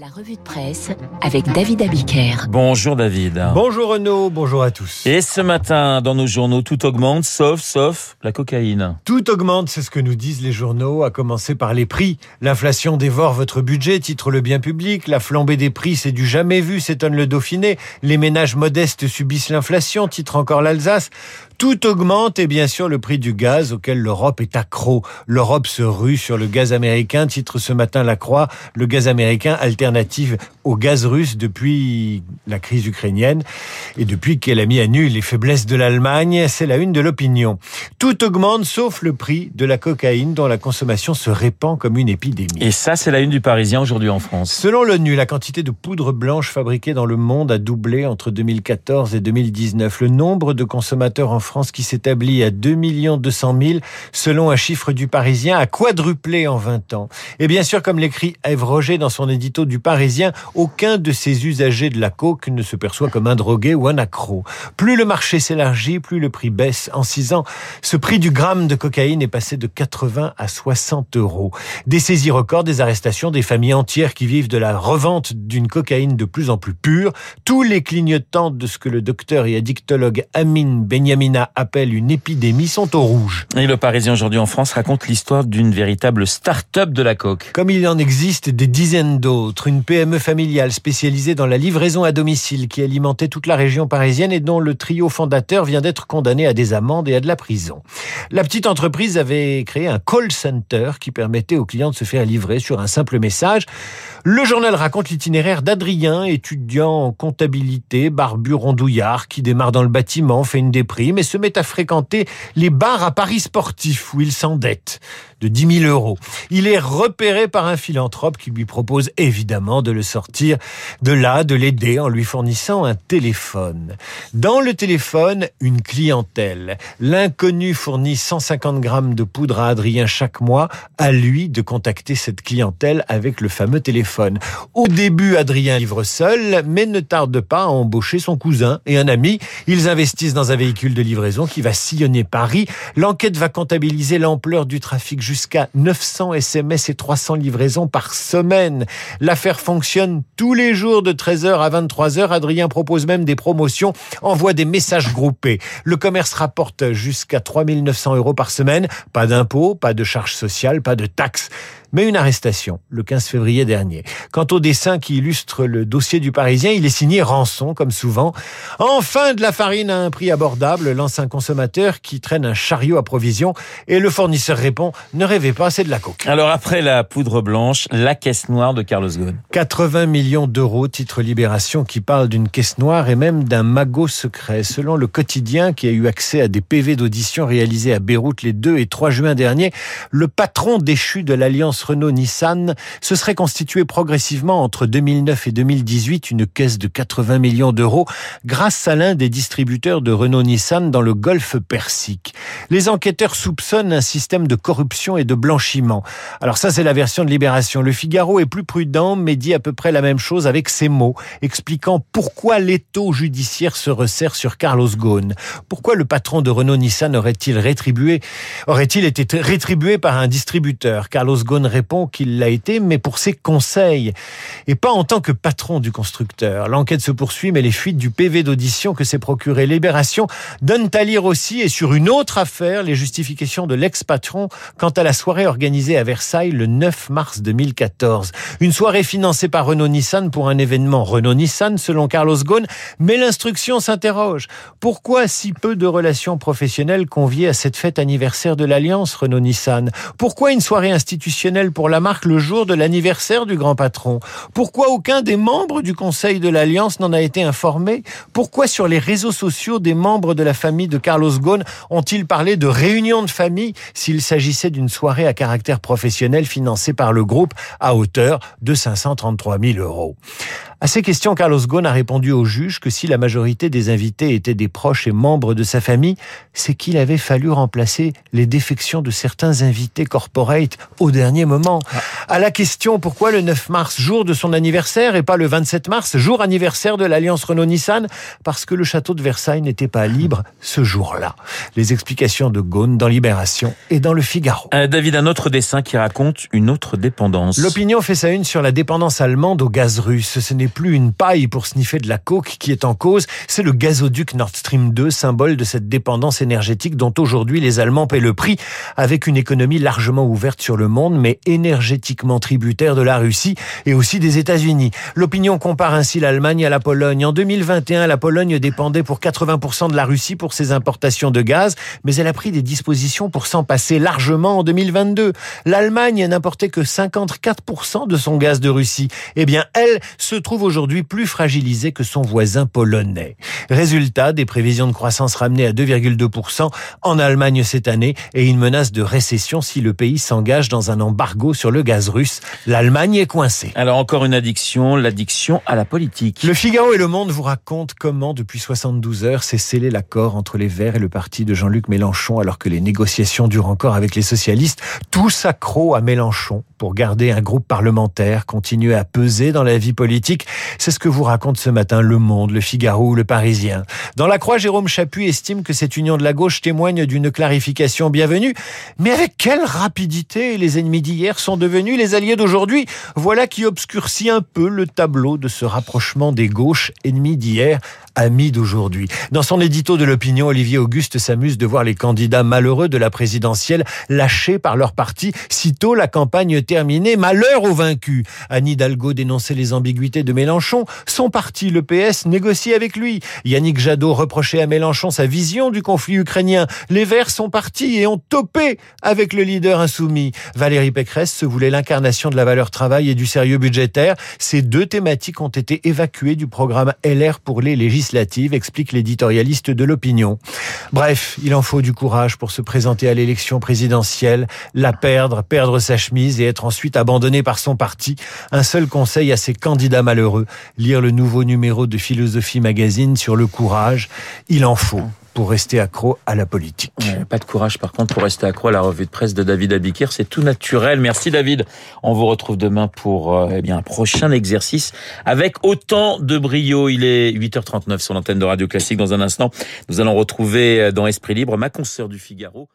La revue de presse avec David Abiker. Bonjour David. Bonjour Renaud, bonjour à tous. Et ce matin, dans nos journaux, tout augmente, sauf, sauf la cocaïne. Tout augmente, c'est ce que nous disent les journaux, à commencer par les prix. L'inflation dévore votre budget, titre le bien public. La flambée des prix, c'est du jamais vu, s'étonne le Dauphiné. Les ménages modestes subissent l'inflation, titre encore l'Alsace. Tout augmente et bien sûr le prix du gaz auquel l'Europe est accro. L'Europe se rue sur le gaz américain, titre ce matin la Croix, le gaz américain alternative au gaz russe depuis la crise ukrainienne et depuis qu'elle a mis à nu les faiblesses de l'Allemagne, c'est la une de l'opinion. Tout augmente sauf le prix de la cocaïne dont la consommation se répand comme une épidémie. Et ça, c'est la une du Parisien aujourd'hui en France. Selon l'ONU, la quantité de poudre blanche fabriquée dans le monde a doublé entre 2014 et 2019. Le nombre de consommateurs en France qui s'établit à 2 200 000, selon un chiffre du Parisien, a quadruplé en 20 ans. Et bien sûr, comme l'écrit Ève Roger dans son édito du Parisien, aucun de ces usagers de la coke ne se perçoit comme un drogué ou un accro. Plus le marché s'élargit, plus le prix baisse. En 6 ans, ce prix du gramme de cocaïne est passé de 80 à 60 euros. Des saisies records, des arrestations, des familles entières qui vivent de la revente d'une cocaïne de plus en plus pure. Tous les clignotants de ce que le docteur et addictologue Amin Benyamina appelle une épidémie sont au rouge. Et le Parisien aujourd'hui en France raconte l'histoire d'une véritable start-up de la coque. Comme il en existe des dizaines d'autres, une PME familiale spécialisée dans la livraison à domicile qui alimentait toute la région parisienne et dont le trio fondateur vient d'être condamné à des amendes et à de la prison. La petite entreprise avait créé un call center qui permettait aux clients de se faire livrer sur un simple message. Le journal raconte l'itinéraire d'Adrien, étudiant en comptabilité, barbu rondouillard, qui démarre dans le bâtiment, fait une déprime et se met à fréquenter les bars à Paris sportif où il s'endette de 10 000 euros. Il est repéré par un philanthrope qui lui propose évidemment de le sortir de là, de l'aider en lui fournissant un téléphone. Dans le téléphone, une clientèle. L'inconnu fournit 150 grammes de poudre à Adrien chaque mois, à lui de contacter cette clientèle avec le fameux téléphone. Au début, Adrien livre seul, mais ne tarde pas à embaucher son cousin et un ami. Ils investissent dans un véhicule de livraison qui va sillonner Paris. L'enquête va comptabiliser l'ampleur du trafic jusqu'à 900 SMS et 300 livraisons par semaine. L'affaire fonctionne tous les jours de 13h à 23h. Adrien propose même des promotions, envoie des messages groupés. Le commerce rapporte jusqu'à 3900 euros par semaine. Pas d'impôts, pas de charges sociales, pas de taxes mais une arrestation le 15 février dernier. Quant au dessin qui illustre le dossier du Parisien, il est signé rançon, comme souvent. Enfin, de la farine à un prix abordable, lance un consommateur qui traîne un chariot à provision et le fournisseur répond ne rêvez pas, c'est de la coke. Alors après la poudre blanche, la caisse noire de Carlos Ghosn. 80 millions d'euros, titre Libération, qui parle d'une caisse noire et même d'un magot secret. Selon le quotidien qui a eu accès à des PV d'audition réalisés à Beyrouth les 2 et 3 juin dernier, le patron déchu de l'Alliance Renault-Nissan se serait constitué progressivement entre 2009 et 2018 une caisse de 80 millions d'euros grâce à l'un des distributeurs de Renault-Nissan dans le golfe Persique. Les enquêteurs soupçonnent un système de corruption et de blanchiment. Alors ça, c'est la version de Libération. Le Figaro est plus prudent, mais dit à peu près la même chose avec ces mots, expliquant pourquoi l'étau judiciaire se resserre sur Carlos Ghosn. Pourquoi le patron de Renault-Nissan aurait-il rétribué, aurait-il été rétribué par un distributeur? Carlos Ghosn répond qu'il l'a été, mais pour ses conseils, et pas en tant que patron du constructeur. L'enquête se poursuit, mais les fuites du PV d'audition que s'est procuré Libération donnent à lire aussi, et sur une autre affaire, les justifications de l'ex-patron quant à la soirée organisée à Versailles le 9 mars 2014. Une soirée financée par Renault-Nissan pour un événement Renault-Nissan, selon Carlos Ghosn, mais l'instruction s'interroge. Pourquoi si peu de relations professionnelles conviées à cette fête anniversaire de l'Alliance Renault-Nissan Pourquoi une soirée institutionnelle pour la marque le jour de l'anniversaire du grand patron. Pourquoi aucun des membres du Conseil de l'Alliance n'en a été informé? Pourquoi sur les réseaux sociaux des membres de la famille de Carlos Ghosn ont-ils parlé de réunion de famille s'il s'agissait d'une soirée à caractère professionnel financée par le groupe à hauteur de 533 000 euros? À ces questions, Carlos Ghosn a répondu au juge que si la majorité des invités étaient des proches et membres de sa famille, c'est qu'il avait fallu remplacer les défections de certains invités corporate au dernier moment. À la question pourquoi le 9 mars, jour de son anniversaire, et pas le 27 mars, jour anniversaire de l'alliance Renault-Nissan, parce que le château de Versailles n'était pas libre ce jour-là. Les explications de Ghosn dans Libération et dans Le Figaro. Euh, David, un autre dessin qui raconte une autre dépendance. L'opinion fait sa une sur la dépendance allemande au gaz russe. Ce n'est plus une paille pour sniffer de la coke qui est en cause, c'est le gazoduc Nord Stream 2, symbole de cette dépendance énergétique dont aujourd'hui les Allemands paient le prix, avec une économie largement ouverte sur le monde, mais énergétiquement tributaire de la Russie et aussi des États-Unis. L'opinion compare ainsi l'Allemagne à la Pologne. En 2021, la Pologne dépendait pour 80% de la Russie pour ses importations de gaz, mais elle a pris des dispositions pour s'en passer largement en 2022. L'Allemagne n'importait que 54% de son gaz de Russie. Eh bien, elle se trouve aujourd'hui plus fragilisée que son voisin polonais. Résultat, des prévisions de croissance ramenées à 2,2% en Allemagne cette année et une menace de récession si le pays s'engage dans un embargo sur le gaz russe. L'Allemagne est coincée. Alors encore une addiction, l'addiction à la politique. Le Figaro et Le Monde vous racontent comment, depuis 72 heures, s'est scellé l'accord entre les Verts et le parti de Jean-Luc Mélenchon alors que les négociations durent encore avec les socialistes. Tous accro à Mélenchon pour garder un groupe parlementaire, continuer à peser dans la vie politique. C'est ce que vous raconte ce matin Le Monde, Le Figaro ou Le Parisien. Dans la Croix, Jérôme Chappuis estime que cette union de la gauche témoigne d'une clarification bienvenue. Mais avec quelle rapidité les ennemis d'hier sont devenus les alliés d'aujourd'hui? Voilà qui obscurcit un peu le tableau de ce rapprochement des gauches ennemis d'hier amis d'aujourd'hui. Dans son édito de l'opinion, Olivier Auguste s'amuse de voir les candidats malheureux de la présidentielle lâchés par leur parti sitôt la campagne terminée. Malheur aux vaincus. Anne Hidalgo dénonçait les ambiguïtés de Mélenchon. Son parti, le PS, négocie avec lui. Yannick Jadot reprochait à Mélenchon sa vision du conflit ukrainien. Les Verts sont partis et ont topé avec le leader insoumis. Valérie Pécresse se voulait l'incarnation de la valeur travail et du sérieux budgétaire. Ces deux thématiques ont été évacuées du programme LR pour les législatives explique l'éditorialiste de l'opinion. Bref, il en faut du courage pour se présenter à l'élection présidentielle, la perdre, perdre sa chemise et être ensuite abandonné par son parti. Un seul conseil à ces candidats malheureux, lire le nouveau numéro de Philosophie Magazine sur le courage. Il en faut pour rester accro à la politique. pas de courage par contre pour rester accro à la revue de presse de David Abiker, c'est tout naturel. Merci David. On vous retrouve demain pour euh, eh bien un prochain exercice avec autant de brio. Il est 8h39 sur l'antenne de Radio Classique dans un instant. Nous allons retrouver euh, dans Esprit Libre ma consoeur du Figaro.